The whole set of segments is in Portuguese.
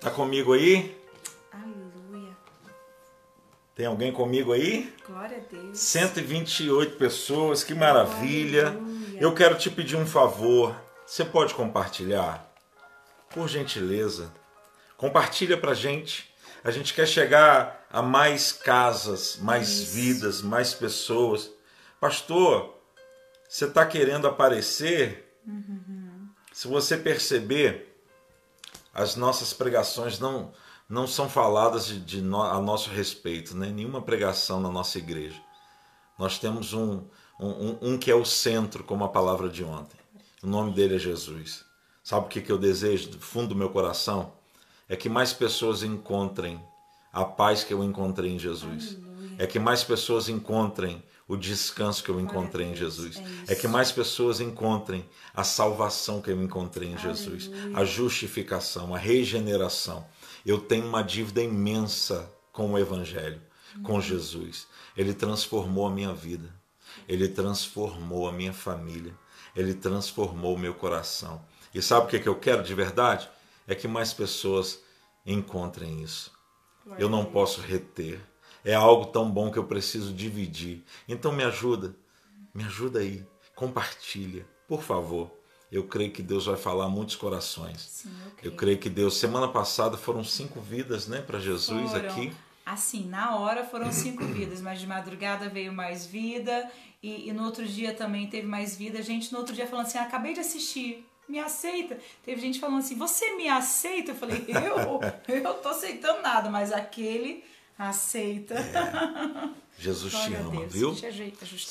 Tá comigo aí? Aleluia. Tem alguém comigo aí? Glória a Deus. 128 pessoas, que maravilha. Aleluia. Eu quero te pedir um favor. Você pode compartilhar? Por gentileza. Compartilha pra gente. A gente quer chegar a mais casas, mais Isso. vidas, mais pessoas. Pastor, você está querendo aparecer? Se você perceber, as nossas pregações não, não são faladas de, de no- a nosso respeito, né? nenhuma pregação na nossa igreja. Nós temos um, um, um- um que é o centro, como a palavra de ontem. O nome dele é Jesus. Sabe o que, que eu desejo do fundo do meu coração? É que mais pessoas encontrem a paz que eu encontrei em Jesus. É que mais pessoas encontrem o descanso que eu encontrei em Jesus. é É que mais pessoas encontrem a salvação que eu encontrei em Jesus, a justificação, a regeneração. Eu tenho uma dívida imensa com o Evangelho, Uhum. com Jesus. Ele transformou a minha vida, ele transformou a minha família, ele transformou o meu coração. E sabe o que que eu quero de verdade? É que mais pessoas encontrem isso. Eu não posso reter. É algo tão bom que eu preciso dividir. Então me ajuda. Me ajuda aí. Compartilha, por favor. Eu creio que Deus vai falar a muitos corações. Sim, eu Eu creio. creio que Deus. Semana passada foram cinco vidas, né, para Jesus Foram. aqui. Assim, na hora foram cinco vidas, mas de madrugada veio mais vida e, e no outro dia também teve mais vida. Gente, no outro dia falando assim, "Ah, acabei de assistir, me aceita. Teve gente falando assim, você me aceita? Eu falei, eu? Eu tô aceitando nada, mas aquele aceita. Jesus te ama, Deus. viu? Essas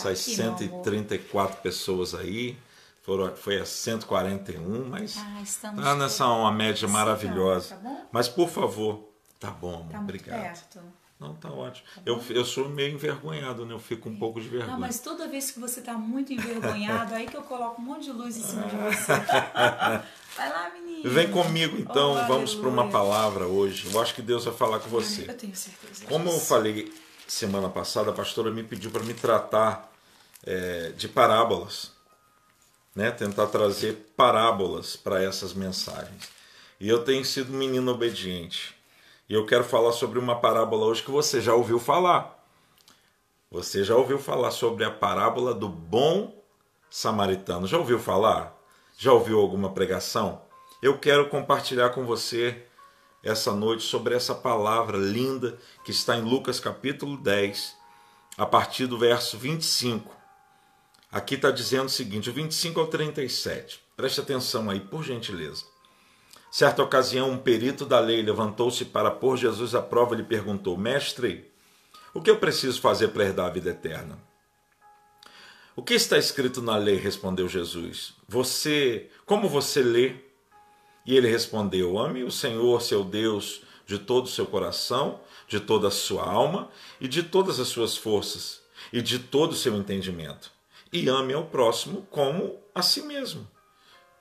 aqui, meu amor. 134 pessoas aí. Foram, foi a 141, mas Ah, estamos tá nessa uma média Sim, maravilhosa. tá bom? Mas por favor, tá bom, amor. Tá muito Obrigado. perto. Não, tá ótimo. eu, eu sou meio envergonhado, né? Eu fico um pouco de vergonha. Não, mas toda vez que você tá muito envergonhado, aí que eu coloco um monte de luz em cima de você. Vai lá, menino. Vem comigo então, Oh, vamos para uma palavra hoje. Eu acho que Deus vai falar com você. Eu tenho certeza. Como eu falei semana passada, a pastora me pediu para me tratar é, de parábolas, né? Tentar trazer parábolas para essas mensagens. E eu tenho sido um menino obediente. E eu quero falar sobre uma parábola hoje que você já ouviu falar. Você já ouviu falar sobre a parábola do bom samaritano? Já ouviu falar? Já ouviu alguma pregação? Eu quero compartilhar com você essa noite sobre essa palavra linda que está em Lucas capítulo 10, a partir do verso 25. Aqui está dizendo o seguinte, o 25 ao 37. Preste atenção aí, por gentileza. Certa ocasião, um perito da lei levantou-se para pôr Jesus à prova e lhe perguntou: Mestre, o que eu preciso fazer para herdar a vida eterna? O que está escrito na lei? respondeu Jesus. Você, como você lê? E ele respondeu: Ame o Senhor, seu Deus, de todo o seu coração, de toda a sua alma e de todas as suas forças e de todo o seu entendimento. E ame ao próximo como a si mesmo.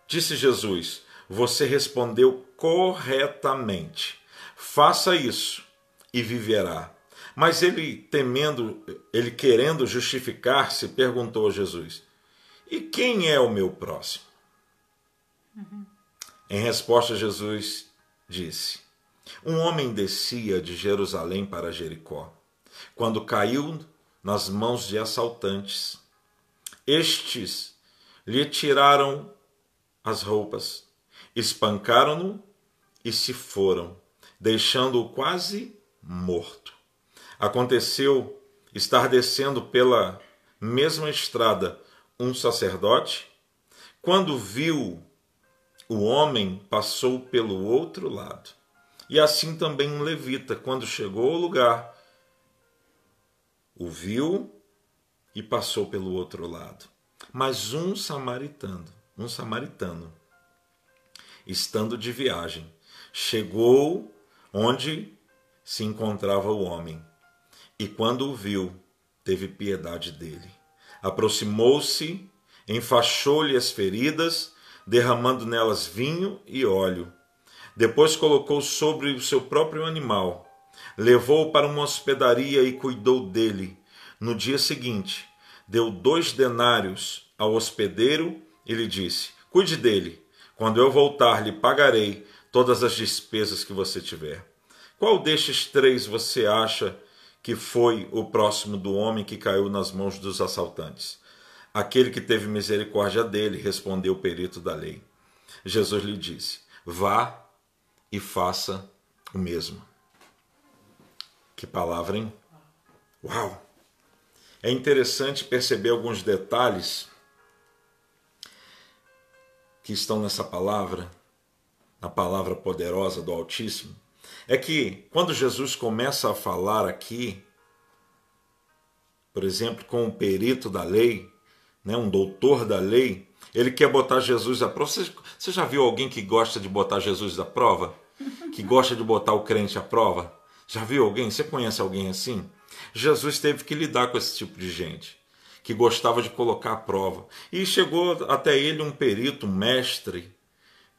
Disse Jesus: Você respondeu corretamente. Faça isso e viverá. Mas ele, temendo, ele querendo justificar-se, perguntou a Jesus: E quem é o meu próximo? Em resposta, Jesus disse: Um homem descia de Jerusalém para Jericó, quando caiu nas mãos de assaltantes. Estes lhe tiraram as roupas, espancaram-no e se foram, deixando-o quase morto. Aconteceu estar descendo pela mesma estrada um sacerdote, quando viu o homem passou pelo outro lado. E assim também um levita, quando chegou ao lugar, o viu e passou pelo outro lado. Mas um samaritano, um samaritano, estando de viagem, chegou onde se encontrava o homem, e quando o viu, teve piedade dele. Aproximou-se, enfaixou-lhe as feridas, derramando nelas vinho e óleo. Depois colocou sobre o seu próprio animal, levou-o para uma hospedaria e cuidou dele. No dia seguinte, deu dois denários ao hospedeiro e lhe disse: Cuide dele. Quando eu voltar, lhe pagarei todas as despesas que você tiver. Qual destes três você acha que foi o próximo do homem que caiu nas mãos dos assaltantes? Aquele que teve misericórdia dele, respondeu o perito da lei. Jesus lhe disse: Vá e faça o mesmo. Que palavra, hein? Uau! É interessante perceber alguns detalhes que estão nessa palavra, na palavra poderosa do Altíssimo. É que quando Jesus começa a falar aqui, por exemplo, com um perito da lei, né, um doutor da lei, ele quer botar Jesus à prova. Você, você já viu alguém que gosta de botar Jesus à prova? Que gosta de botar o crente à prova? Já viu alguém? Você conhece alguém assim? Jesus teve que lidar com esse tipo de gente, que gostava de colocar à prova. E chegou até ele um perito, um mestre,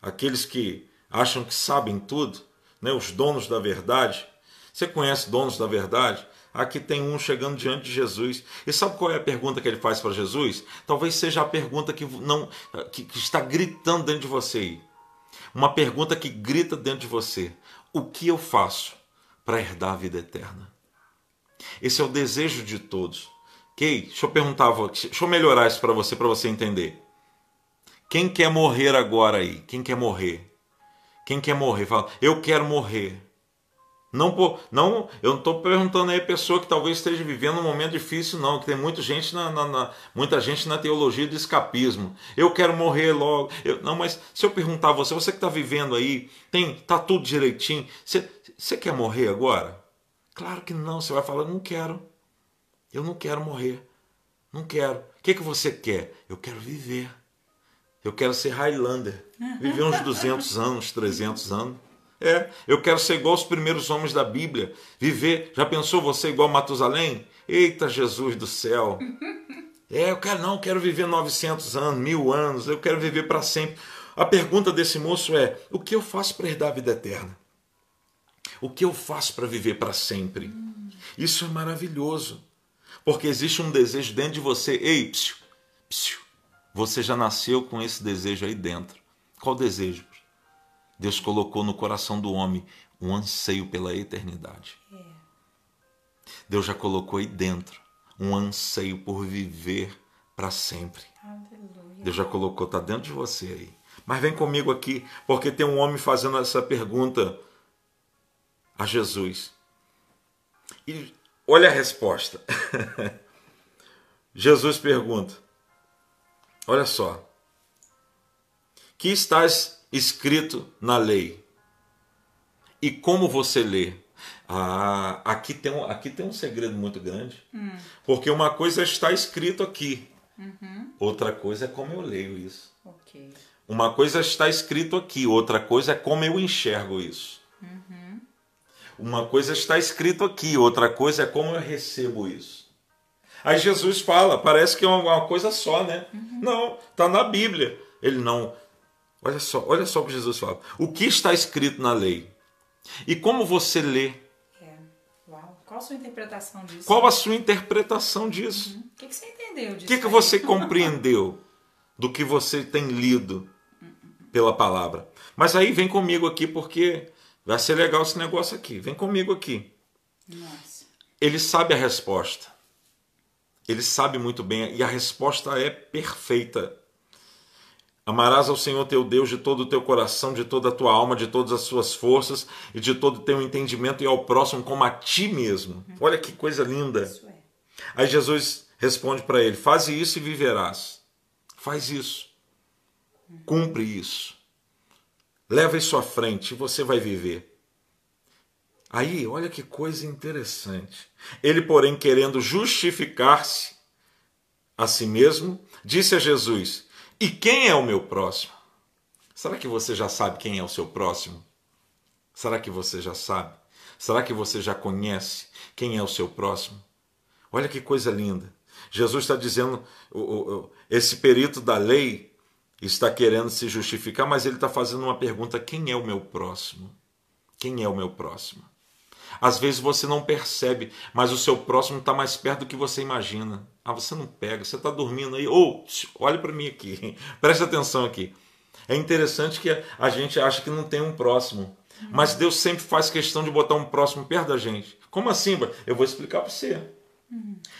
aqueles que acham que sabem tudo, né? os donos da verdade. Você conhece donos da verdade? Aqui tem um chegando diante de Jesus. E sabe qual é a pergunta que ele faz para Jesus? Talvez seja a pergunta que, não, que, que está gritando dentro de você aí. Uma pergunta que grita dentro de você: O que eu faço para herdar a vida eterna? Esse é o desejo de todos. Ok? Deixa eu perguntar, deixa eu melhorar isso para você, para você entender. Quem quer morrer agora aí? Quem quer morrer? Quem quer morrer? Fala, eu quero morrer. Não, não, eu não estou perguntando aí a pessoa que talvez esteja vivendo um momento difícil, não, que tem muita gente na, na, na muita gente na teologia do escapismo. Eu quero morrer logo. Eu, não, mas se eu perguntar a você, você que está vivendo aí, tem, tá tudo direitinho, você, você quer morrer agora? Claro que não. Você vai falar, não quero. Eu não quero morrer. Não quero. O que, que você quer? Eu quero viver. Eu quero ser Highlander. Viver uns 200 anos, 300 anos. É, eu quero ser igual os primeiros homens da Bíblia. Viver. Já pensou você igual Matusalém? Eita Jesus do céu. É, eu quero não, eu quero viver 900 anos, mil anos. Eu quero viver para sempre. A pergunta desse moço é: o que eu faço para herdar a vida eterna? O que eu faço para viver para sempre? Isso é maravilhoso. Porque existe um desejo dentro de você. Ei, psiu, psiu, você já nasceu com esse desejo aí dentro. Qual desejo? Deus colocou no coração do homem um anseio pela eternidade. É. Deus já colocou aí dentro um anseio por viver para sempre. Aleluia. Deus já colocou, está dentro de você aí. Mas vem comigo aqui, porque tem um homem fazendo essa pergunta a Jesus. E olha a resposta. Jesus pergunta: Olha só, que estás escrito na lei? E como você lê? Ah, aqui tem um, aqui tem um segredo muito grande. Hum. Porque uma coisa está escrito aqui, uhum. outra coisa é como eu leio isso. Okay. Uma coisa está escrito aqui, outra coisa é como eu enxergo isso. Uhum. Uma coisa está escrito aqui, outra coisa é como eu recebo isso. Aí Jesus fala, parece que é uma coisa só, né? Uhum. Não, está na Bíblia. Ele não. Olha só, olha só o que Jesus fala. O que está escrito na lei? E como você lê? É. Uau. Qual a sua interpretação disso? Qual a sua interpretação disso? Uhum. O que, que, você entendeu disso? O que, que você compreendeu do que você tem lido pela palavra? Mas aí vem comigo aqui porque Vai ser legal esse negócio aqui. Vem comigo aqui. Nossa. Ele sabe a resposta. Ele sabe muito bem e a resposta é perfeita. Amarás ao Senhor teu Deus de todo o teu coração, de toda a tua alma, de todas as suas forças e de todo o teu entendimento e ao próximo como a ti mesmo. Uhum. Olha que coisa linda. É. Aí Jesus responde para ele: Faze isso e viverás. Faz isso. Cumpre isso. Leva isso à frente e você vai viver. Aí, olha que coisa interessante. Ele, porém, querendo justificar-se a si mesmo, disse a Jesus: E quem é o meu próximo? Será que você já sabe quem é o seu próximo? Será que você já sabe? Será que você já conhece quem é o seu próximo? Olha que coisa linda. Jesus está dizendo, esse perito da lei está querendo se justificar, mas ele está fazendo uma pergunta: quem é o meu próximo? Quem é o meu próximo? Às vezes você não percebe, mas o seu próximo está mais perto do que você imagina. Ah, você não pega, você está dormindo aí. Ou, oh, olha para mim aqui, preste atenção aqui. É interessante que a gente acha que não tem um próximo. Mas Deus sempre faz questão de botar um próximo perto da gente. Como assim? Eu vou explicar para você.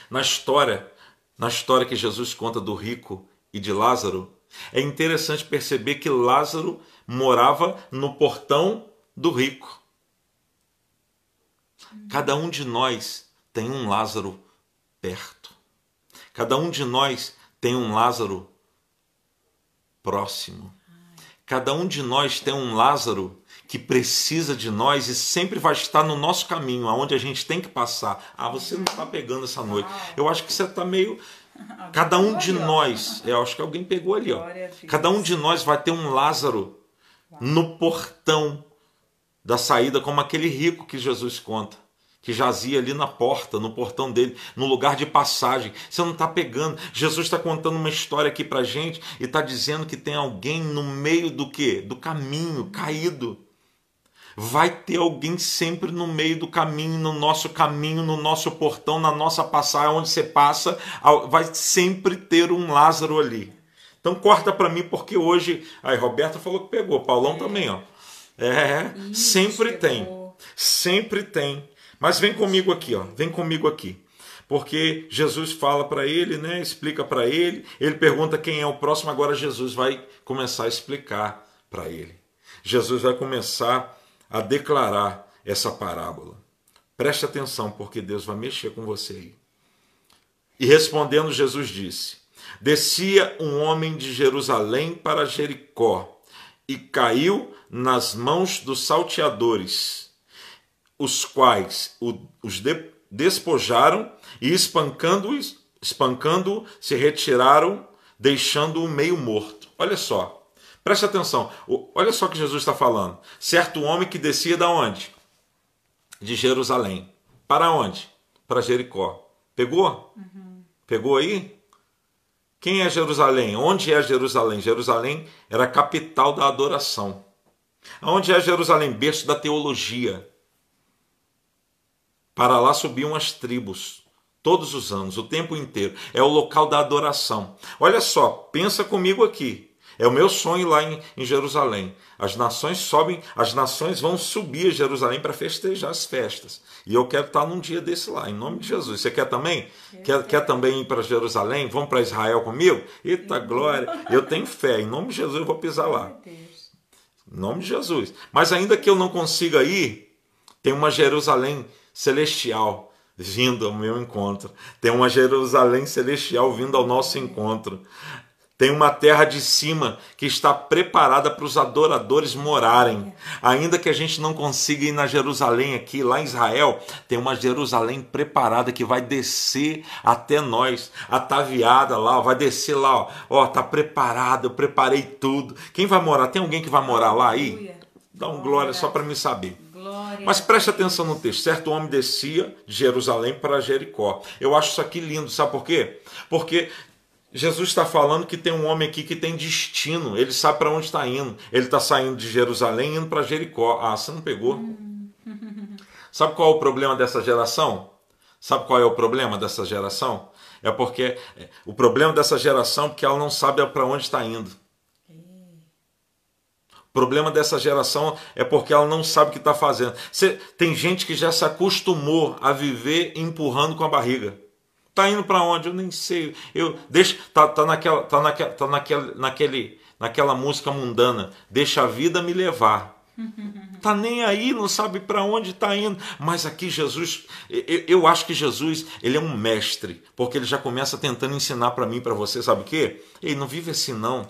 Na história, na história que Jesus conta do rico e de Lázaro, é interessante perceber que Lázaro morava no portão do rico. Cada um de nós tem um Lázaro perto. Cada um de nós tem um Lázaro próximo. Cada um de nós tem um Lázaro que precisa de nós e sempre vai estar no nosso caminho, aonde a gente tem que passar. Ah, você não está pegando essa noite. Eu acho que você está meio. Cada um de nós, eu acho que alguém pegou ali, ó. Cada um de nós vai ter um Lázaro no portão da saída, como aquele rico que Jesus conta que jazia ali na porta, no portão dele, no lugar de passagem. Você não está pegando. Jesus está contando uma história aqui para gente e está dizendo que tem alguém no meio do que? Do caminho, caído. Vai ter alguém sempre no meio do caminho, no nosso caminho, no nosso portão, na nossa passagem, onde você passa, vai sempre ter um Lázaro ali. Então corta para mim, porque hoje. Aí, Roberta falou que pegou, Paulão é. também, ó. É, sempre tem. Sempre tem. Mas vem comigo aqui, ó. Vem comigo aqui. Porque Jesus fala para ele, né? Explica para ele. Ele pergunta quem é o próximo. Agora Jesus vai começar a explicar para ele. Jesus vai começar a declarar essa parábola. Preste atenção, porque Deus vai mexer com você aí. E respondendo, Jesus disse: Descia um homem de Jerusalém para Jericó e caiu nas mãos dos salteadores os quais os despojaram e espancando-os, espancando se retiraram, deixando-o meio morto. Olha só, preste atenção. Olha só o que Jesus está falando. Certo homem que descia da onde? De Jerusalém. Para onde? Para Jericó. Pegou? Uhum. Pegou aí? Quem é Jerusalém? Onde é Jerusalém? Jerusalém era a capital da adoração. Onde é Jerusalém? Berço da teologia. Para lá subiam as tribos, todos os anos, o tempo inteiro. É o local da adoração. Olha só, pensa comigo aqui. É o meu sonho lá em, em Jerusalém. As nações sobem, as nações vão subir a Jerusalém para festejar as festas. E eu quero estar num dia desse lá, em nome de Jesus. Você quer também? Quer, quer também ir para Jerusalém? Vamos para Israel comigo? Eita glória! Eu tenho fé, em nome de Jesus eu vou pisar lá. Em nome de Jesus. Mas ainda que eu não consiga ir, tem uma Jerusalém celestial vindo ao meu encontro. Tem uma Jerusalém celestial vindo ao nosso encontro. Tem uma terra de cima que está preparada para os adoradores morarem. Ainda que a gente não consiga ir na Jerusalém aqui, lá em Israel, tem uma Jerusalém preparada que vai descer até nós, ataviada lá, vai descer lá, ó, ó tá preparada, eu preparei tudo. Quem vai morar? Tem alguém que vai morar lá aí? Dá um glória só para me saber. Mas preste atenção no texto. Certo homem descia de Jerusalém para Jericó. Eu acho isso aqui lindo, sabe por quê? Porque Jesus está falando que tem um homem aqui que tem destino, ele sabe para onde está indo. Ele está saindo de Jerusalém indo para Jericó. Ah, você não pegou? Sabe qual é o problema dessa geração? Sabe qual é o problema dessa geração? É porque é, o problema dessa geração é porque ela não sabe para onde está indo problema dessa geração é porque ela não sabe o que está fazendo. Você, tem gente que já se acostumou a viver empurrando com a barriga. Tá indo para onde? Eu nem sei. Eu deixa tá, tá naquela tá naquela tá naquela, naquele naquela música mundana. Deixa a vida me levar. Tá nem aí, não sabe para onde está indo. Mas aqui Jesus, eu, eu, acho que Jesus, ele é um mestre, porque ele já começa tentando ensinar para mim, para você, sabe o quê? Ele não vive assim não.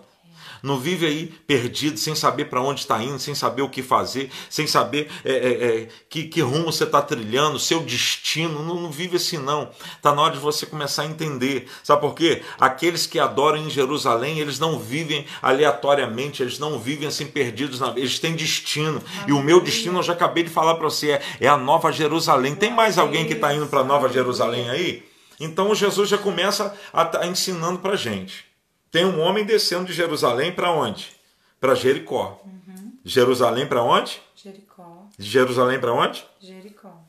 Não vive aí perdido, sem saber para onde está indo, sem saber o que fazer, sem saber é, é, é, que, que, rumo você está trilhando, seu destino. Não, não vive assim, não. Está na hora de você começar a entender. Sabe por quê? Aqueles que adoram em Jerusalém, eles não vivem aleatoriamente, eles não vivem assim perdidos, na... eles têm destino. E o meu destino, eu já acabei de falar para você, é, é a Nova Jerusalém. Tem mais alguém que está indo para a Nova Jerusalém aí? Então Jesus já começa a, a tá ensinando para gente. Tem um homem descendo de Jerusalém para onde? Para Jericó. Uhum. Jerusalém para onde? Jericó. Jerusalém para onde? Jericó.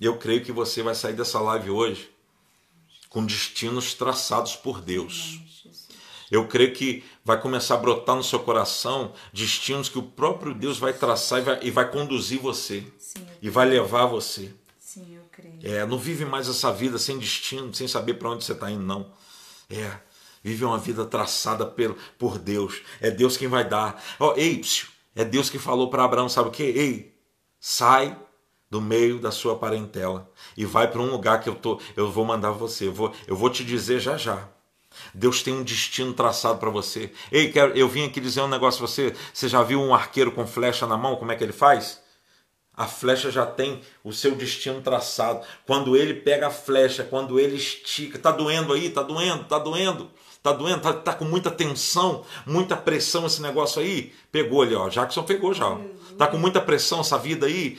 Eu creio que você vai sair dessa live hoje com destinos traçados por Deus. Eu creio que vai começar a brotar no seu coração destinos que o próprio Deus vai traçar e vai, e vai conduzir você. Sim, e vai levar você. Sim, eu creio. É, não vive mais essa vida sem destino, sem saber para onde você está indo, não. É, vive uma vida traçada por, por Deus. É Deus quem vai dar. Oh, ei, psiu, é Deus que falou para Abraão, sabe o que? Ei, sai do meio da sua parentela e vai para um lugar que eu tô, eu vou mandar você. Eu vou, eu vou te dizer já já. Deus tem um destino traçado para você. Ei, quero, eu vim aqui dizer um negócio você. Você já viu um arqueiro com flecha na mão? Como é que ele faz? A flecha já tem o seu destino traçado. Quando ele pega a flecha, quando ele estica, tá doendo aí, tá doendo, tá doendo, tá doendo, tá, tá com muita tensão, muita pressão esse negócio aí. Pegou ali, ó. Jackson pegou já. Ó. Tá com muita pressão essa vida aí.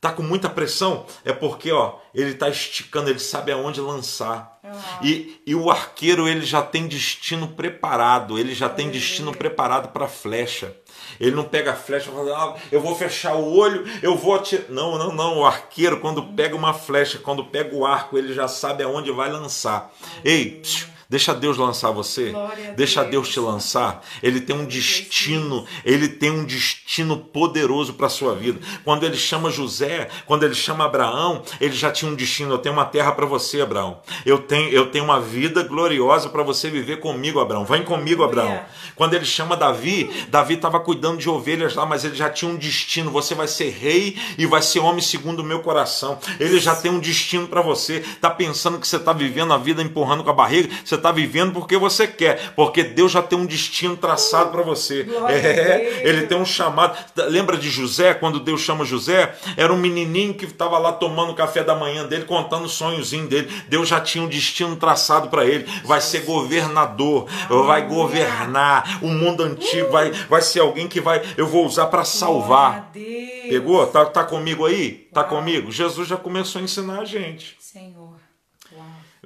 Tá com muita pressão, é porque ó, ele está esticando, ele sabe aonde lançar. Uhum. E, e o arqueiro ele já tem destino preparado, ele já tem destino preparado para a flecha. Ele não pega a flecha fala, ah, eu vou fechar o olho, eu vou atirar. Não, não, não. O arqueiro, quando pega uma flecha, quando pega o arco, ele já sabe aonde vai lançar. Ei, psiu, Deixa Deus lançar você. Deixa Deus te lançar. Ele tem um destino, ele tem um destino poderoso para a sua vida. Quando ele chama José, quando ele chama Abraão, ele já tinha um destino. Eu tenho uma terra para você, Abraão. Eu tenho, eu tenho uma vida gloriosa para você viver comigo, Abraão. Vem comigo, Abraão. Quando ele chama Davi, Davi estava cuidando de ovelhas lá, mas ele já tinha um destino. Você vai ser rei e vai ser homem segundo o meu coração. Ele já tem um destino para você. Tá pensando que você está vivendo a vida empurrando com a barriga? Você você está vivendo porque você quer, porque Deus já tem um destino traçado para você. É, ele tem um chamado. Lembra de José, quando Deus chama José? Era um menininho que estava lá tomando o café da manhã dele, contando o sonhozinho dele. Deus já tinha um destino traçado para ele. Vai ser governador, vai governar o mundo antigo, vai, vai ser alguém que vai, eu vou usar para salvar. Pegou? Tá, tá comigo aí? Tá comigo? Jesus já começou a ensinar a gente. Senhor.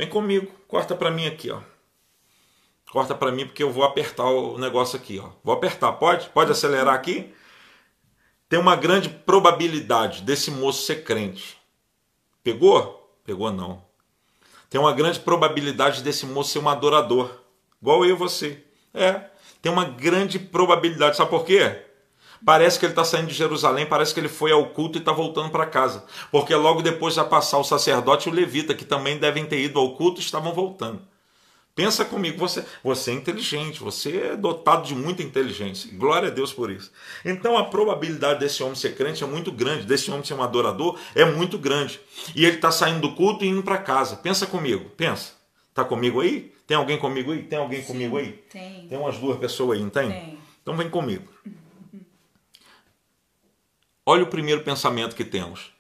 Vem comigo, corta para mim aqui, ó. Corta para mim porque eu vou apertar o negócio aqui, ó. Vou apertar, pode? Pode acelerar aqui? Tem uma grande probabilidade desse moço ser crente. Pegou? Pegou não. Tem uma grande probabilidade desse moço ser um adorador, igual eu e você. É, tem uma grande probabilidade, sabe por quê? Parece que ele está saindo de Jerusalém, parece que ele foi ao culto e está voltando para casa. Porque logo depois vai passar o sacerdote e o levita, que também devem ter ido ao culto estavam voltando. Pensa comigo, você, você é inteligente, você é dotado de muita inteligência. Glória a Deus por isso. Então a probabilidade desse homem ser crente é muito grande, desse homem ser um adorador é muito grande. E ele está saindo do culto e indo para casa. Pensa comigo, pensa. Está comigo aí? Tem alguém comigo aí? Tem alguém Sim, comigo aí? Tem. Tem umas duas pessoas aí, não tem? Tem. Então vem comigo. Olha o primeiro pensamento que temos.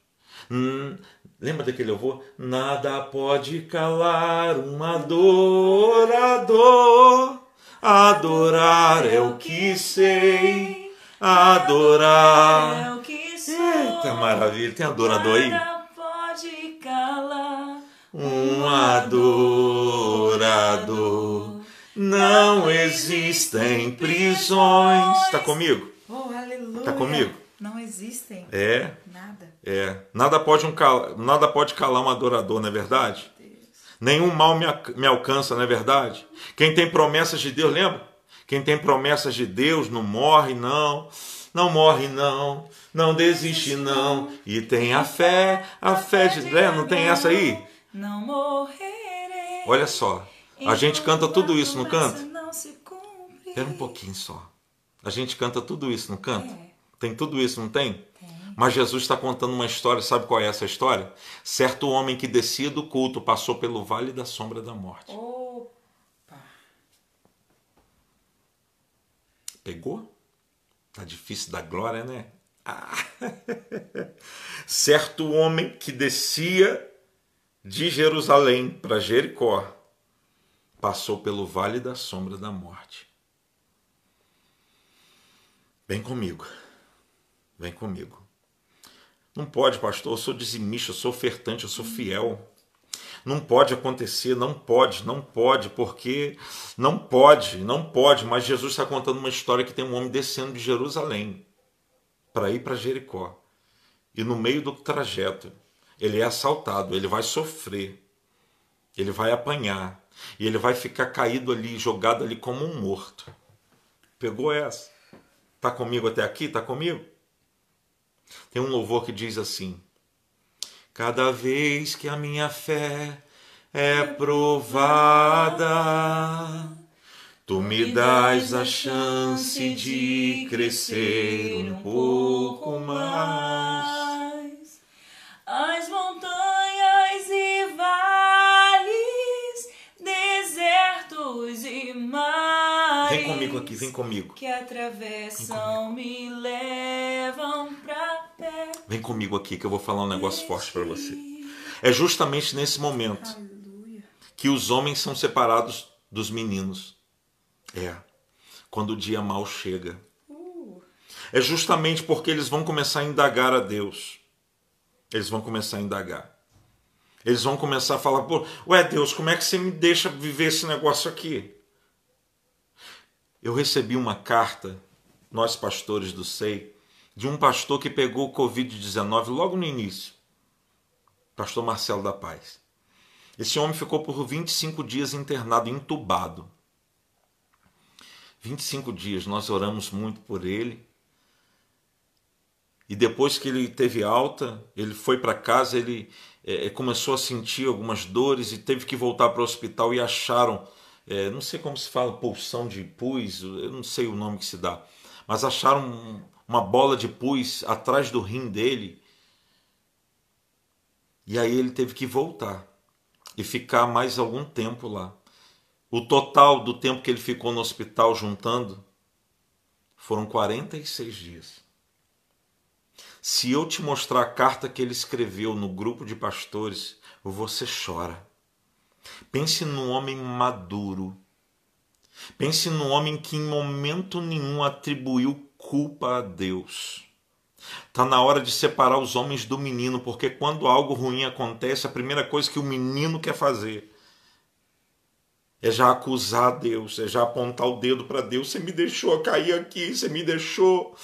Hum, lembra daquele avô? Nada pode calar um adorador. Adorar é o que sei. Adorar é o que sou. Eita maravilha, tem adorador aí? Nada pode calar um adorador. Não existem prisões. Está comigo? Oh, aleluia. Está comigo? Não existem. É. Nada. É. Nada pode, um cal... Nada pode calar um adorador, não é verdade? Nenhum mal me, me alcança, não é verdade? Quem tem promessas de Deus, lembra? Quem tem promessas de Deus não morre, não. Não morre, não. Não desiste, não. E tem a fé, a fé de. Né? Não tem essa aí? Não morrerei. Olha só. A gente canta tudo isso, não canta? Não se cumpre. Espera um pouquinho só. A gente canta tudo isso, não canta? Tem tudo isso, não tem? Tem. Mas Jesus está contando uma história, sabe qual é essa história? Certo homem que descia do culto passou pelo vale da sombra da morte. Opa. Pegou? Tá difícil da glória, né? Ah. certo homem que descia de Jerusalém para Jericó passou pelo vale da sombra da morte. Vem comigo. Vem comigo. Não pode, pastor. Eu sou dizimista, eu sou ofertante, eu sou fiel. Não pode acontecer, não pode, não pode, porque não pode, não pode. Mas Jesus está contando uma história que tem um homem descendo de Jerusalém para ir para Jericó. E no meio do trajeto, ele é assaltado, ele vai sofrer, ele vai apanhar. e ele vai ficar caído ali, jogado ali como um morto. Pegou essa? Tá comigo até aqui? Tá comigo? Tem um louvor que diz assim: Cada vez que a minha fé é provada, tu me dás a chance de crescer um pouco mais. As montanhas e vales, desertos e mares. Vem comigo aqui, vem comigo. Que atravessam, me levam pra perto. Vem comigo aqui que eu vou falar um negócio forte para você. É justamente nesse momento Aleluia. que os homens são separados dos meninos. É, quando o dia mal chega. Uh, É justamente porque eles vão começar a indagar a Deus. Eles vão começar a indagar. Eles vão começar a falar, pô, ué Deus, como é que você me deixa viver esse negócio aqui? Eu recebi uma carta, nós pastores do SEI, de um pastor que pegou o Covid-19 logo no início. Pastor Marcelo da Paz. Esse homem ficou por 25 dias internado, entubado. 25 dias, nós oramos muito por ele. E depois que ele teve alta, ele foi para casa, ele eh, começou a sentir algumas dores e teve que voltar para o hospital e acharam, eh, não sei como se fala, pulsão de pus, eu não sei o nome que se dá, mas acharam um- uma bola de pus atrás do rim dele. E aí ele teve que voltar e ficar mais algum tempo lá. O total do tempo que ele ficou no hospital juntando foram 46 dias. Se eu te mostrar a carta que ele escreveu no grupo de pastores, você chora. Pense num homem maduro. Pense num homem que em momento nenhum atribuiu culpa a Deus. Está na hora de separar os homens do menino, porque quando algo ruim acontece, a primeira coisa que o menino quer fazer é já acusar Deus, é já apontar o dedo para Deus. Você me deixou cair aqui, você me deixou.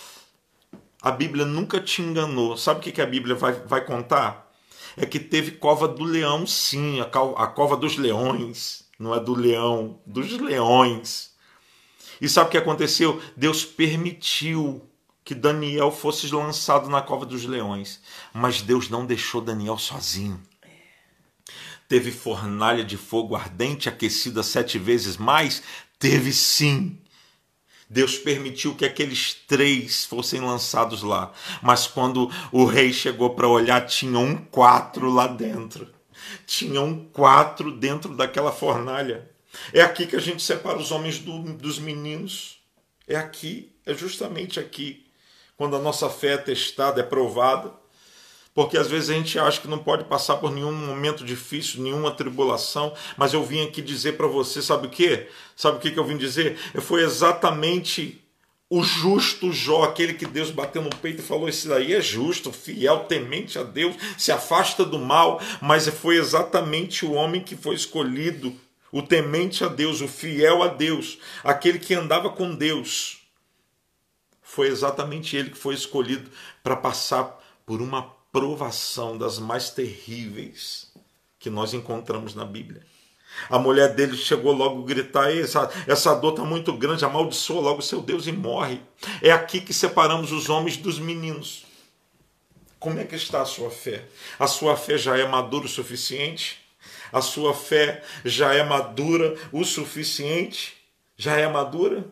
A Bíblia nunca te enganou. Sabe o que que a Bíblia vai, vai contar? É que teve cova do leão, sim, a, cova dos leões. Não é do leão, dos leões. E sabe o que aconteceu? Deus permitiu que Daniel fosse lançado na cova dos leões. Mas Deus não deixou Daniel sozinho. Teve fornalha de fogo ardente aquecida sete vezes mais? Teve sim. Deus permitiu que aqueles três fossem lançados lá. Mas quando o rei chegou para olhar, tinha um quatro lá dentro. Tinha um quatro dentro daquela fornalha. É aqui que a gente separa os homens do- dos meninos. É aqui, é justamente aqui. Quando a nossa fé é testada, é provada. Porque às vezes a gente acha que não pode passar por nenhum momento difícil, nenhuma tribulação, mas eu vim aqui dizer para você, sabe o que? Sabe o que que eu vim dizer? Foi exatamente o justo Jó, aquele que Deus bateu no peito e falou: Esse daí é justo, fiel, temente a Deus, se afasta do mal, mas foi exatamente o homem que foi escolhido, o temente a Deus, o fiel a Deus, aquele que andava com Deus. Foi exatamente ele que foi escolhido para passar por uma provação das mais terríveis que nós encontramos na Bíblia. A mulher dele chegou logo a gritar: "Ei, essa, essa dor está muito grande, amaldiçoa logo seu Deus e morre. É aqui que separamos os homens dos meninos. Como é que está a sua fé? A sua fé já é madura o suficiente? A sua fé já é madura o suficiente? Já é madura?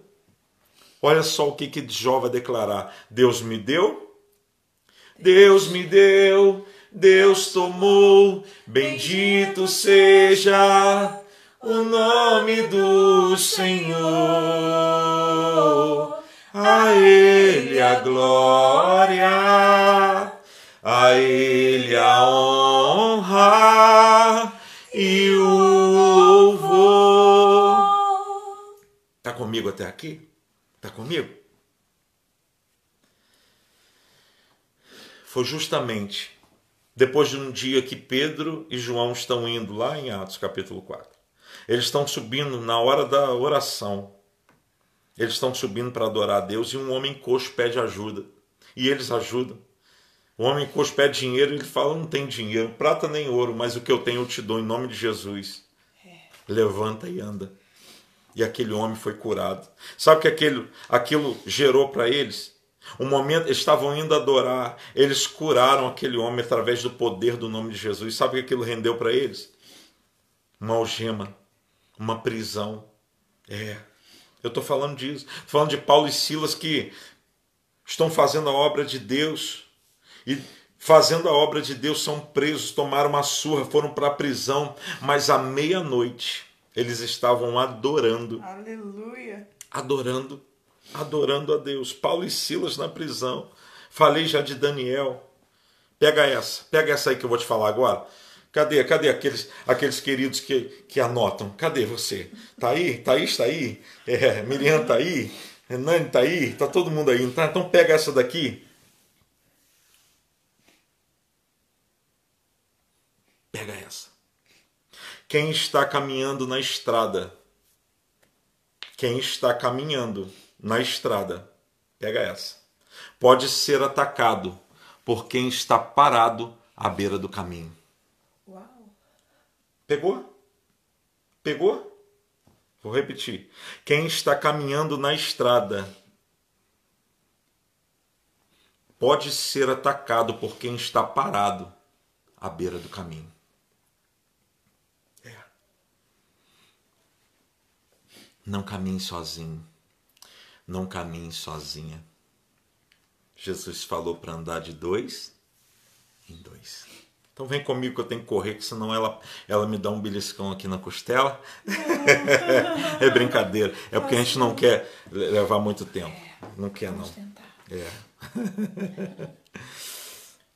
Olha só o que, que Jó vai declarar: Deus me deu, Deus me deu, Deus tomou, bendito seja o nome do Senhor. A Ele a glória, a Ele a honra e o louvor. Tá comigo até aqui? Tá comigo? Foi justamente depois de um dia que Pedro e João estão indo lá em Atos capítulo 4. Eles estão subindo na hora da oração. Eles estão subindo para adorar a Deus e um homem coxo pede ajuda. E eles ajudam. O homem coxo pede dinheiro e ele fala: Não tem dinheiro, prata nem ouro, mas o que eu tenho eu te dou em nome de Jesus. levanta e anda. E aquele homem foi curado. Sabe o que aquilo, aquilo gerou para eles? Um momento, eles estavam indo adorar, eles curaram aquele homem através do poder do nome de Jesus. Sabe o que aquilo rendeu para eles? Uma algema, uma prisão. É, eu estou falando disso. Estou falando de Paulo e Silas que estão fazendo a obra de Deus e fazendo a obra de Deus são presos, tomaram uma surra, foram para a prisão, mas à meia-noite eles estavam adorando. Aleluia. Adorando adorando a Deus. Paulo e Silas na prisão. Falei já de Daniel. Pega essa, pega essa aí que eu vou te falar agora. Cadê, cadê aqueles, aqueles queridos que, que anotam? Cadê você? Tá aí? Thaís tá aí? É, Miriam tá aí? Nani tá aí? Tá todo mundo aí? Tá? Então pega essa daqui. Pega essa. Quem está caminhando na estrada? Quem está caminhando na estrada. Pega essa. Pode ser atacado por quem está parado à beira do caminho. Uau. Pegou? Pegou? Vou repetir. Quem está caminhando na estrada pode ser atacado por quem está parado à beira do caminho. É. Não caminhe sozinho. Não caminhe sozinha. Jesus falou para andar de dois em dois. Então vem comigo que eu tenho que correr, que senão ela, ela me dá um beliscão aqui na costela. é brincadeira. É porque a gente não quer levar muito tempo. Não quer, não. É.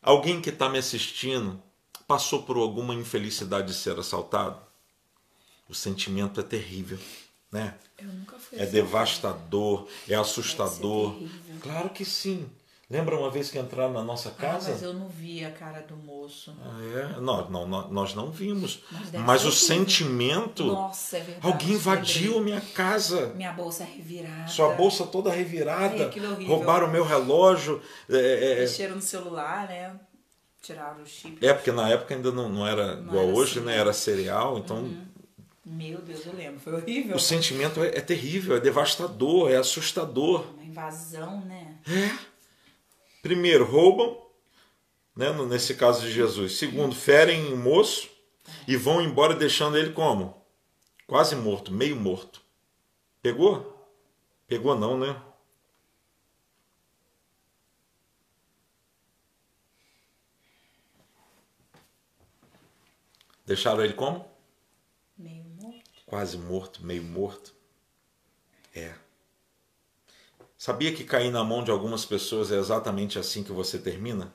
Alguém que está me assistindo passou por alguma infelicidade de ser assaltado? O sentimento é terrível né? É devastador, é assustador. Claro que sim. Lembra uma vez que entraram na nossa casa? Ah, mas eu não vi a cara do moço. Ah, é? Não, não, nós não vimos. Mas, mas o sentimento. Nossa, é verdade. Alguém invadiu a minha casa. Minha bolsa revirada. Sua bolsa toda revirada. Ai, roubaram o meu relógio. É, é... Mexeram no celular, né? Tiraram o chip. É, porque na época ainda não, não era não igual era hoje, assim, né? Era cereal, então. Uhum meu Deus, eu lembro, foi horrível. O sentimento é, é terrível, é devastador, é assustador. Uma invasão, né? É. Primeiro, roubam, né, nesse caso de Jesus. Segundo, ferem o moço e vão embora deixando ele como? Quase morto, meio morto. Pegou? Pegou não, né? Deixaram ele como? Quase morto, meio morto. É. Sabia que cair na mão de algumas pessoas é exatamente assim que você termina?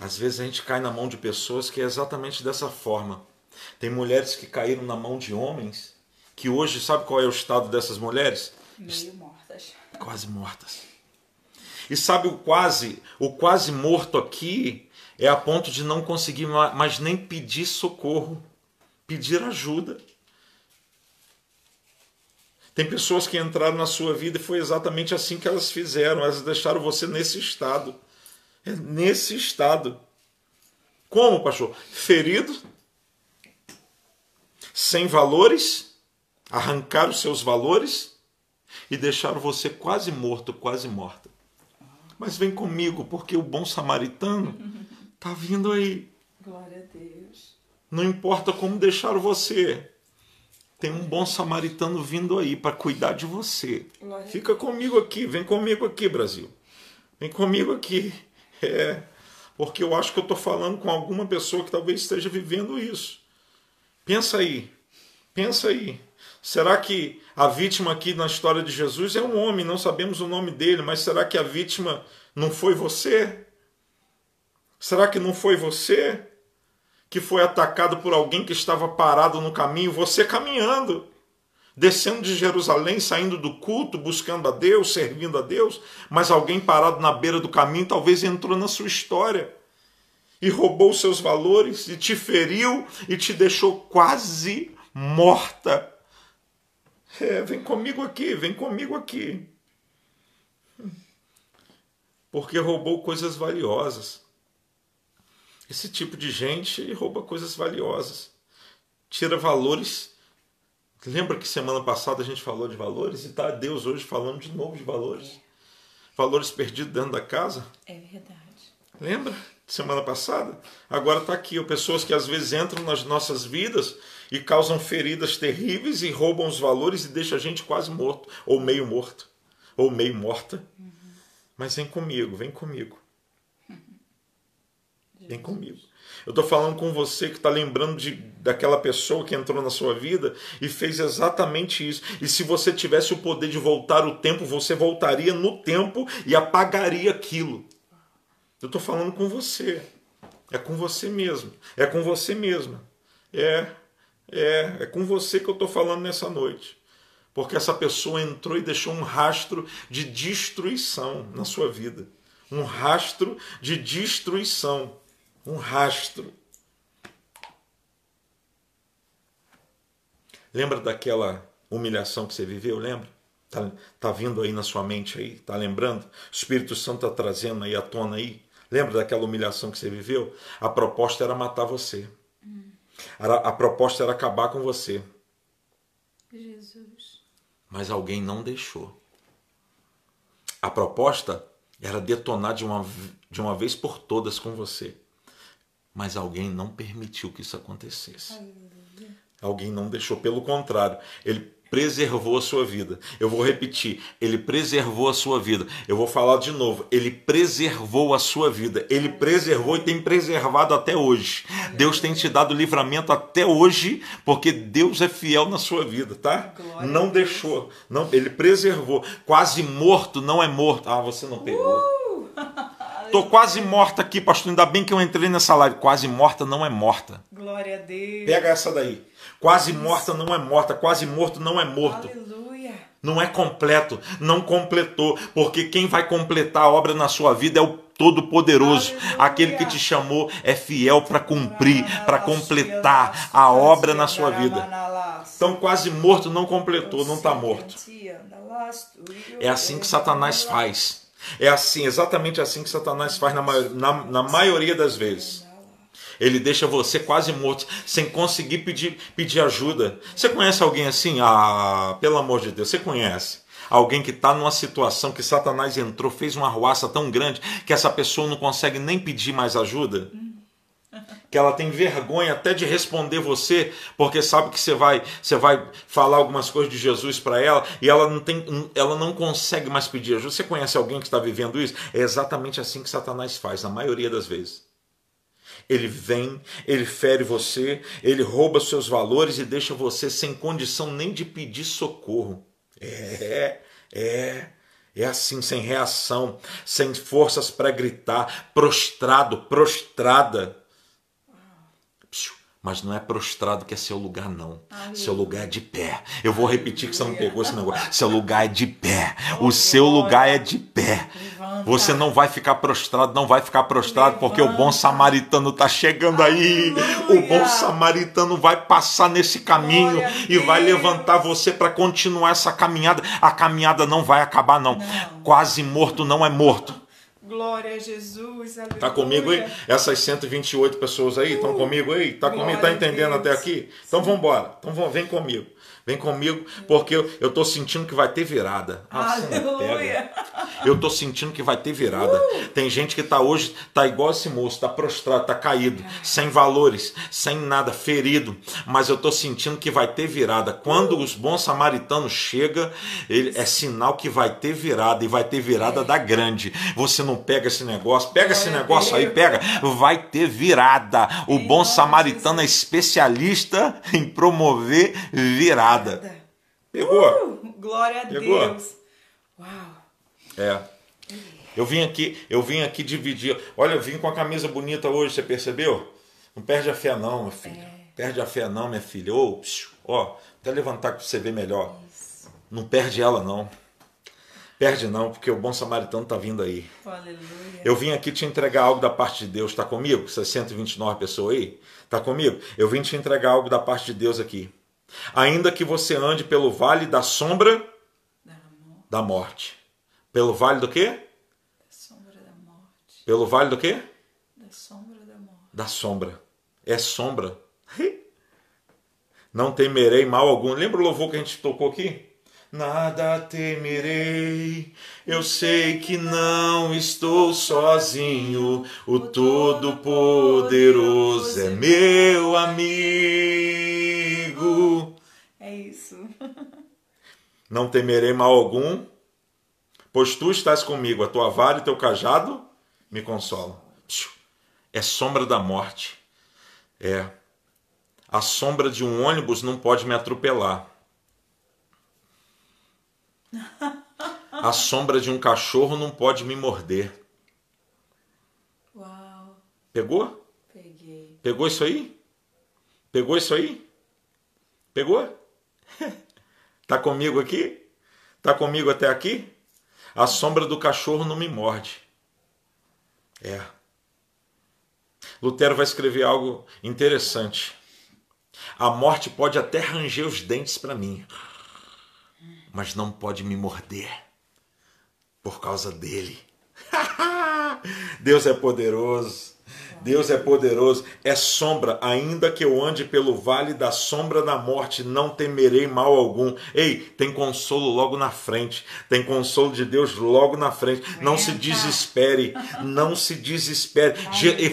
Às vezes a gente cai na mão de pessoas que é exatamente dessa forma. Tem mulheres que caíram na mão de homens que hoje, sabe qual é o estado dessas mulheres? Meio mortas. Quase mortas. E sabe o quase, o quase morto aqui é a ponto de não conseguir mais nem pedir socorro, pedir ajuda. Tem pessoas que entraram na sua vida e foi exatamente assim que elas fizeram, elas deixaram você nesse estado. É nesse estado. Como, pastor? Ferido, sem valores, arrancaram seus valores e deixaram você quase morto, quase morta. Mas vem comigo, porque o bom samaritano Tá vindo aí. Glória a Deus. Não importa como deixaram você. Tem um bom samaritano vindo aí para cuidar de você. Glória Fica comigo aqui, vem comigo aqui, Brasil. Vem comigo aqui. É, porque eu acho que eu estou falando com alguma pessoa que talvez esteja vivendo isso. Pensa aí, pensa aí. Será que a vítima aqui na história de Jesus é um homem? Não sabemos o nome dele, mas será que a vítima não foi você? Será que não foi você que foi atacado por alguém que estava parado no caminho, você caminhando, descendo de Jerusalém, saindo do culto, buscando a Deus, servindo a Deus, mas alguém parado na beira do caminho talvez entrou na sua história e roubou seus valores e te feriu e te deixou quase morta. É, vem comigo aqui, vem comigo aqui. Porque roubou coisas valiosas Esse tipo de gente rouba coisas valiosas, tira valores. Lembra que semana passada a gente falou de valores e está Deus hoje falando de novo de valores? É. Valores perdidos dentro da casa? É verdade. Lembra? Semana passada? Agora está aqui. Pessoas que às vezes entram nas nossas vidas e causam feridas terríveis e roubam os valores e deixam a gente quase morto, ou meio morto, ou meio morta. Uhum. Mas vem comigo, vem comigo. Vem comigo. Eu estou falando com você que está lembrando de, daquela pessoa que entrou na sua vida e fez exatamente isso. E se você tivesse o poder de voltar o tempo, você voltaria no tempo e apagaria aquilo. Eu estou falando com você. É com você mesmo. É com você mesma. É, é, é com você que eu estou falando nessa noite. Porque essa pessoa entrou e deixou um rastro de destruição na sua vida. Um rastro de destruição. Um rastro. Lembra daquela humilhação que você viveu? Lembra? Tá, tá vindo aí na sua mente aí? Tá lembrando? O Espírito Santo está trazendo aí à tona aí? Lembra daquela humilhação que você viveu? A proposta era matar você. Era, a proposta era acabar com você. Jesus. Mas alguém não deixou. A proposta era detonar de uma, de uma vez por todas com você. Mas alguém não permitiu que isso acontecesse. Alguém não deixou. Pelo contrário, ele preservou a sua vida. Eu vou repetir, ele preservou a sua vida. Eu vou falar de novo, ele preservou a sua vida. Ele preservou e tem preservado até hoje. Deus tem te dado livramento até hoje, porque Deus é fiel na sua vida, tá? Não deixou, não, ele preservou. Quase morto não é morto. Ah, você não pegou. Uh! Tô quase morta aqui, pastor. Ainda bem que eu entrei nessa live. Quase morta não é morta. Glória a Deus. Pega essa daí. Quase morta não é morta, quase morto não é morto. Aleluia. Não é completo, não completou, porque quem vai completar a obra na sua vida é o Todo-Poderoso. Aquele que te chamou é fiel para cumprir, para completar a obra na sua vida. Então, quase morto não completou, não está morto. É assim que Satanás faz. É assim, exatamente assim que Satanás faz na, na, na maioria das vezes. Ele deixa você quase morto, sem conseguir pedir, pedir ajuda. Você conhece alguém assim? Ah, pelo amor de Deus, você conhece? Alguém que está numa situação que Satanás entrou, fez uma arruaça tão grande que essa pessoa não consegue nem pedir mais ajuda? Que ela tem vergonha até de responder você, porque sabe que você vai, você vai falar algumas coisas de Jesus para ela e ela não tem, ela não consegue mais pedir ajuda. Você conhece alguém que está vivendo isso? É exatamente assim que Satanás faz na maioria das vezes. Ele vem, ele fere você, ele rouba seus valores e deixa você sem condição nem de pedir socorro. É, é, é assim, sem reação, sem forças para gritar, prostrado, prostrada. Mas não é prostrado que é seu lugar, não. Seu lugar é de pé. Eu vou repetir que você não pegou esse negócio. Seu lugar é de pé. O seu lugar é de pé. Você não vai ficar prostrado, não vai ficar prostrado, porque o bom samaritano está chegando aí. O bom samaritano vai passar nesse caminho e vai levantar você para continuar essa caminhada. A caminhada não vai acabar, não. Quase morto não é morto. Glória a Jesus. Aleluia. Tá comigo aí? Essas 128 pessoas aí, estão uh, comigo aí? Tá comigo? Tá entendendo até aqui? Então vamos embora. Então vem comigo. Vem comigo, porque eu, tô sentindo que vai ter virada. Ah, Aleluia. Eu tô sentindo que vai ter virada. Uh! Tem gente que tá hoje, tá igual esse moço, tá prostrado, tá caído, sem valores, sem nada, ferido. Mas eu tô sentindo que vai ter virada. Quando os bons samaritanos chegam, ele, é sinal que vai ter virada e vai ter virada é. da grande. Você não pega esse negócio, pega esse negócio aí, pega. Vai ter virada. O bom samaritano é especialista em promover virada nada. Pegou? Uh, glória a Pegou? Deus. Uau. É. Eu vim aqui, eu vim aqui dividir. Olha, eu vim com a camisa bonita hoje, você percebeu? Não perde a fé não, minha filha. É. Perde a fé não, minha filha. Ô, ó, até levantar para você ver melhor. Isso. Não perde ela não. Perde não, porque o bom samaritano está vindo aí. Aleluia. Eu vim aqui te entregar algo da parte de Deus. Está comigo? Essas 129 pessoas aí? Está comigo? Eu vim te entregar algo da parte de Deus aqui. Ainda que você ande pelo vale da sombra da morte. Pelo vale do quê? Da sombra da morte. Pelo vale do quê? Da sombra da morte. da sombra. É sombra. Não temerei mal algum. Lembra o louvor que a gente tocou aqui? Nada temerei, eu sei que não estou sozinho. O Todo-Poderoso é meu amigo. É isso. Não temerei mal algum, pois tu estás comigo, a tua vara e teu cajado me consolam. É sombra da morte. É. A sombra de um ônibus não pode me atropelar. A sombra de um cachorro não pode me morder. Uau. Pegou? Peguei. Pegou isso aí? Pegou isso aí? Pegou? Tá comigo aqui? Tá comigo até aqui? A sombra do cachorro não me morde. É. Lutero vai escrever algo interessante. A morte pode até ranger os dentes para mim mas não pode me morder por causa dele. Deus é poderoso. Deus é poderoso, é sombra, ainda que eu ande pelo vale da sombra da morte, não temerei mal algum. Ei, tem consolo logo na frente, tem consolo de Deus logo na frente. Não se desespere, não se desespere.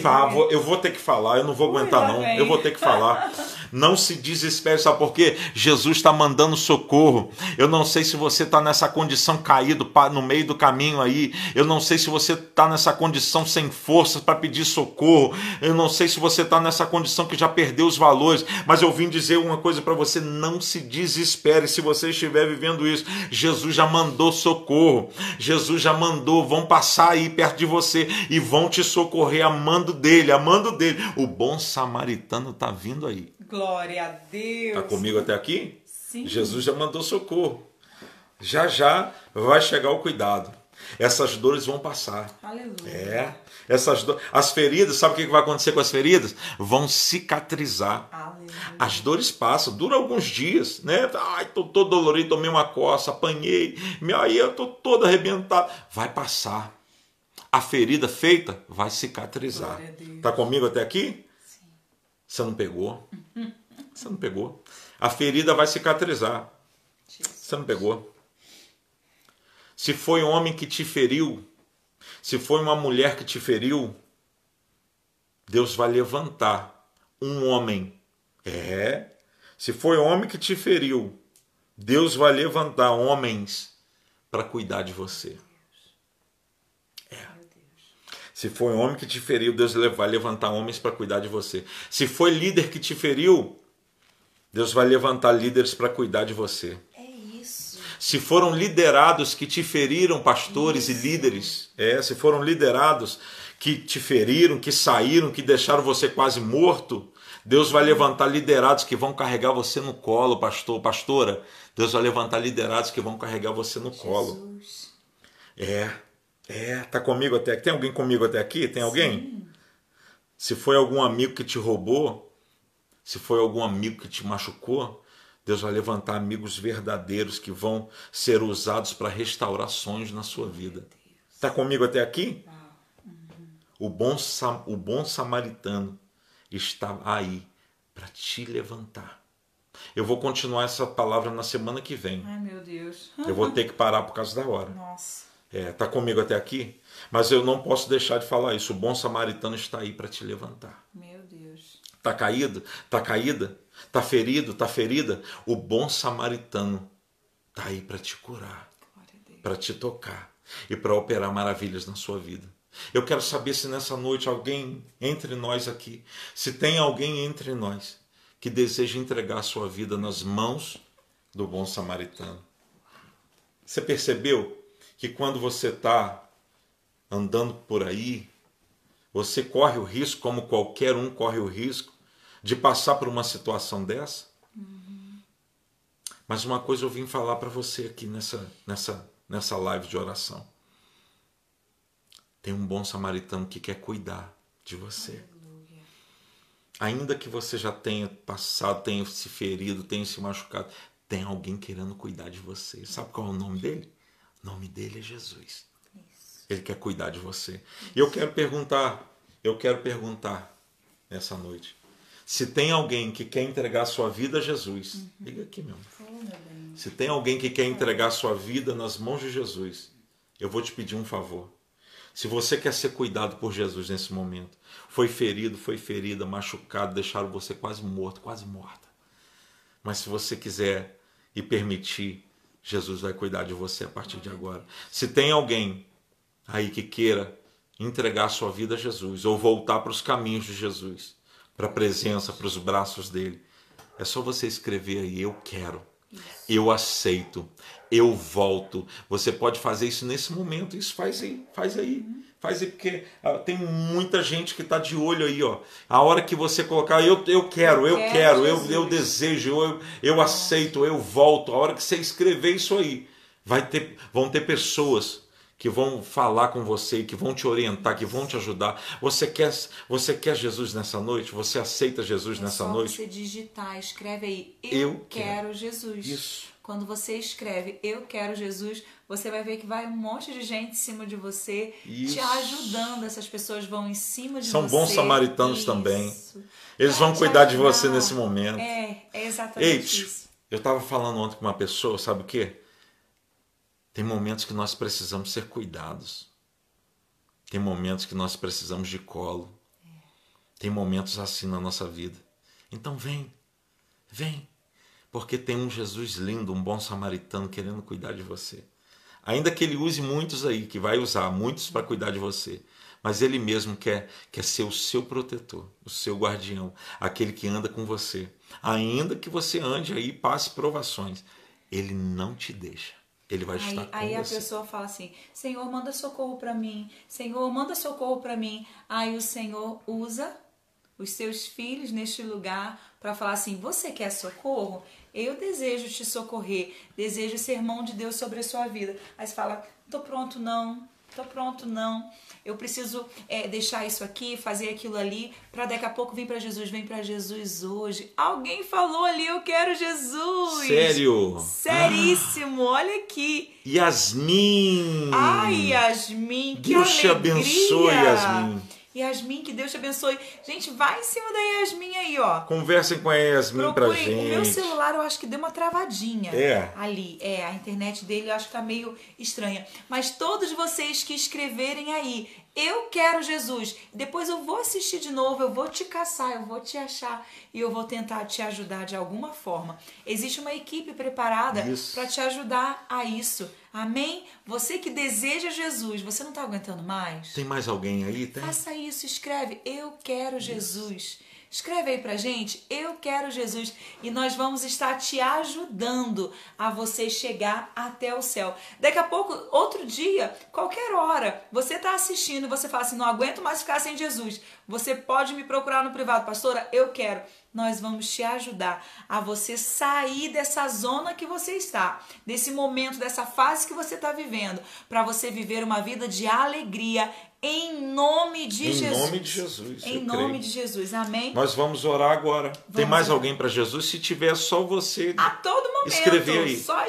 Ah, eu vou ter que falar, eu não vou aguentar não, eu vou ter que falar. Não se desespere, sabe por quê? Jesus está mandando socorro. Eu não sei se você está nessa condição caído no meio do caminho aí. Eu não sei se você está nessa condição sem forças para pedir socorro. Eu não sei se você está nessa condição que já perdeu os valores. Mas eu vim dizer uma coisa para você: não se desespere se você estiver vivendo isso. Jesus já mandou socorro. Jesus já mandou. Vão passar aí perto de você e vão te socorrer amando dele, amando dele. O bom samaritano está vindo aí. Glória a Deus. Está comigo até aqui? Sim. Jesus já mandou socorro. Já já vai chegar o cuidado. Essas dores vão passar. Aleluia. É. Essas do... As feridas, sabe o que vai acontecer com as feridas? Vão cicatrizar. Aleluia. As dores passam, dura alguns dias, né? Ai, tô todo dolorido, tomei uma coça, apanhei, aí eu tô todo arrebentado. Vai passar. A ferida feita vai cicatrizar. Tá comigo até aqui? Você não pegou. Você não pegou. A ferida vai cicatrizar. Você não pegou. Se foi um homem que te feriu, se foi uma mulher que te feriu, Deus vai levantar um homem. É. Se foi homem que te feriu, Deus vai levantar homens para cuidar de você. Se foi um homem que te feriu, Deus vai levantar homens para cuidar de você. Se foi líder que te feriu, Deus vai levantar líderes para cuidar de você. É isso. Se foram liderados que te feriram, pastores isso. e líderes, é, se foram liderados que te feriram, que saíram, que deixaram você quase morto, Deus vai levantar liderados que vão carregar você no colo, pastor, pastora. Deus vai levantar liderados que vão carregar você no Jesus. colo. É. É, tá comigo até aqui. Tem alguém comigo até aqui? Tem alguém? Sim. Se foi algum amigo que te roubou, se foi algum amigo que te machucou, Deus vai levantar amigos verdadeiros que vão ser usados para restaurações na sua vida. Tá comigo até aqui? O bom, o bom samaritano está aí para te levantar. Eu vou continuar essa palavra na semana que vem. Ai, meu Deus. Eu vou ter que parar por causa da hora. Nossa. É, tá comigo até aqui? Mas eu não posso deixar de falar isso. O bom samaritano está aí para te levantar. Meu Deus. Tá caído? Tá caída? Tá ferido? Tá ferida? O bom samaritano tá aí para te curar, para te tocar e para operar maravilhas na sua vida. Eu quero saber se nessa noite alguém entre nós aqui, se tem alguém entre nós que deseja entregar a sua vida nas mãos do bom samaritano. Você percebeu que quando você está andando por aí, você corre o risco, como qualquer um corre o risco, de passar por uma situação dessa? Uhum. Mas uma coisa eu vim falar para você aqui nessa, nessa, nessa live de oração. Tem um bom samaritano que quer cuidar de você. Aleluia. Ainda que você já tenha passado, tenha se ferido, tenha se machucado, tem alguém querendo cuidar de você. Sabe qual é o nome dele? O nome dele é Jesus. Isso. Ele quer cuidar de você. E eu quero perguntar, eu quero perguntar, nessa noite. Se tem alguém que quer entregar sua vida a Jesus, uhum. liga aqui, meu amor. Oh, Se tem alguém que quer entregar sua vida nas mãos de Jesus, eu vou te pedir um favor. Se você quer ser cuidado por Jesus nesse momento, foi ferido, foi ferida, machucado, deixaram você quase morto, quase morta. Mas se você quiser e permitir, Jesus vai cuidar de você a partir de agora. Se tem alguém aí que queira entregar sua vida a Jesus ou voltar para os caminhos de Jesus, para a presença, para os braços dele, é só você escrever aí: Eu quero, eu aceito, eu volto. Você pode fazer isso nesse momento, isso faz aí, faz aí. Faz aí, porque ah, tem muita gente que está de olho aí, ó. A hora que você colocar, eu, eu quero, eu, eu quero, eu, eu desejo, eu, eu aceito, eu volto. A hora que você escrever isso aí, vai ter, vão ter pessoas que vão falar com você, que vão te orientar, que vão te ajudar. Você quer, você quer Jesus nessa noite? Você aceita Jesus é nessa só noite? Você digitar, escreve aí, eu, eu quero, quero Jesus. Isso. Quando você escreve eu quero Jesus, você vai ver que vai um monte de gente em cima de você, Isso. te ajudando. Essas pessoas vão em cima de São você. São bons samaritanos Isso. também. Eles vão cuidar de você nesse momento. É, é exatamente Ei, isso. Eu estava falando ontem com uma pessoa, sabe o quê? Tem momentos que nós precisamos ser cuidados. Tem momentos que nós precisamos de colo. Tem momentos assim na nossa vida. Então vem, vem, porque tem um Jesus lindo, um bom samaritano querendo cuidar de você. Ainda que ele use muitos aí, que vai usar muitos para cuidar de você, mas ele mesmo quer, quer ser o seu protetor, o seu guardião, aquele que anda com você. Ainda que você ande aí passe provações, ele não te deixa. Ele vai aí, estar com aí você. Aí a pessoa fala assim: Senhor, manda socorro para mim. Senhor, manda socorro para mim. Aí o Senhor usa os seus filhos neste lugar para falar assim: Você quer socorro? Eu desejo te socorrer. Desejo ser mão de Deus sobre a sua vida. Aí você fala: Tô pronto, não. Tô pronto, não. Eu preciso é, deixar isso aqui, fazer aquilo ali, para daqui a pouco vir para Jesus. Vem para Jesus hoje. Alguém falou ali, eu quero Jesus. Sério? Seríssimo. Ah. Olha aqui. Yasmin. Ai, Yasmin, que Deus alegria. te abençoe, Yasmin. Yasmin, que Deus te abençoe. Gente, vai em cima da Yasmin aí, ó. Conversem com a Yasmin Procurem. pra gente. O meu celular eu acho que deu uma travadinha é. ali. É, a internet dele eu acho que tá meio estranha. Mas todos vocês que escreverem aí, eu quero Jesus. Depois eu vou assistir de novo, eu vou te caçar, eu vou te achar e eu vou tentar te ajudar de alguma forma. Existe uma equipe preparada para te ajudar a isso. Amém? Você que deseja Jesus, você não está aguentando mais? Tem mais alguém aí? Tem? Faça isso, escreve. Eu quero Jesus. Escreve aí pra gente, eu quero Jesus e nós vamos estar te ajudando a você chegar até o céu. Daqui a pouco, outro dia, qualquer hora, você está assistindo e você fala assim: não aguento mais ficar sem Jesus. Você pode me procurar no privado, pastora, eu quero. Nós vamos te ajudar a você sair dessa zona que você está, desse momento, dessa fase que você está vivendo, para você viver uma vida de alegria em nome de em Jesus. Em nome de Jesus. Em nome creio. de Jesus. Amém. Nós vamos orar agora. Vamos Tem mais orar. alguém para Jesus? Se tiver, só você. A todo momento. Escrever aí. Só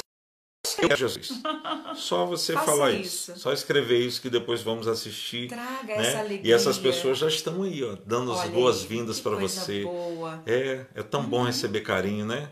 eu Jesus. Só você falar isso. isso. Só escrever isso que depois vamos assistir. Traga né? essa alegria. E essas pessoas já estão aí, ó, dando as boas-vindas para você. Boa. É, é tão hum. bom receber carinho, né?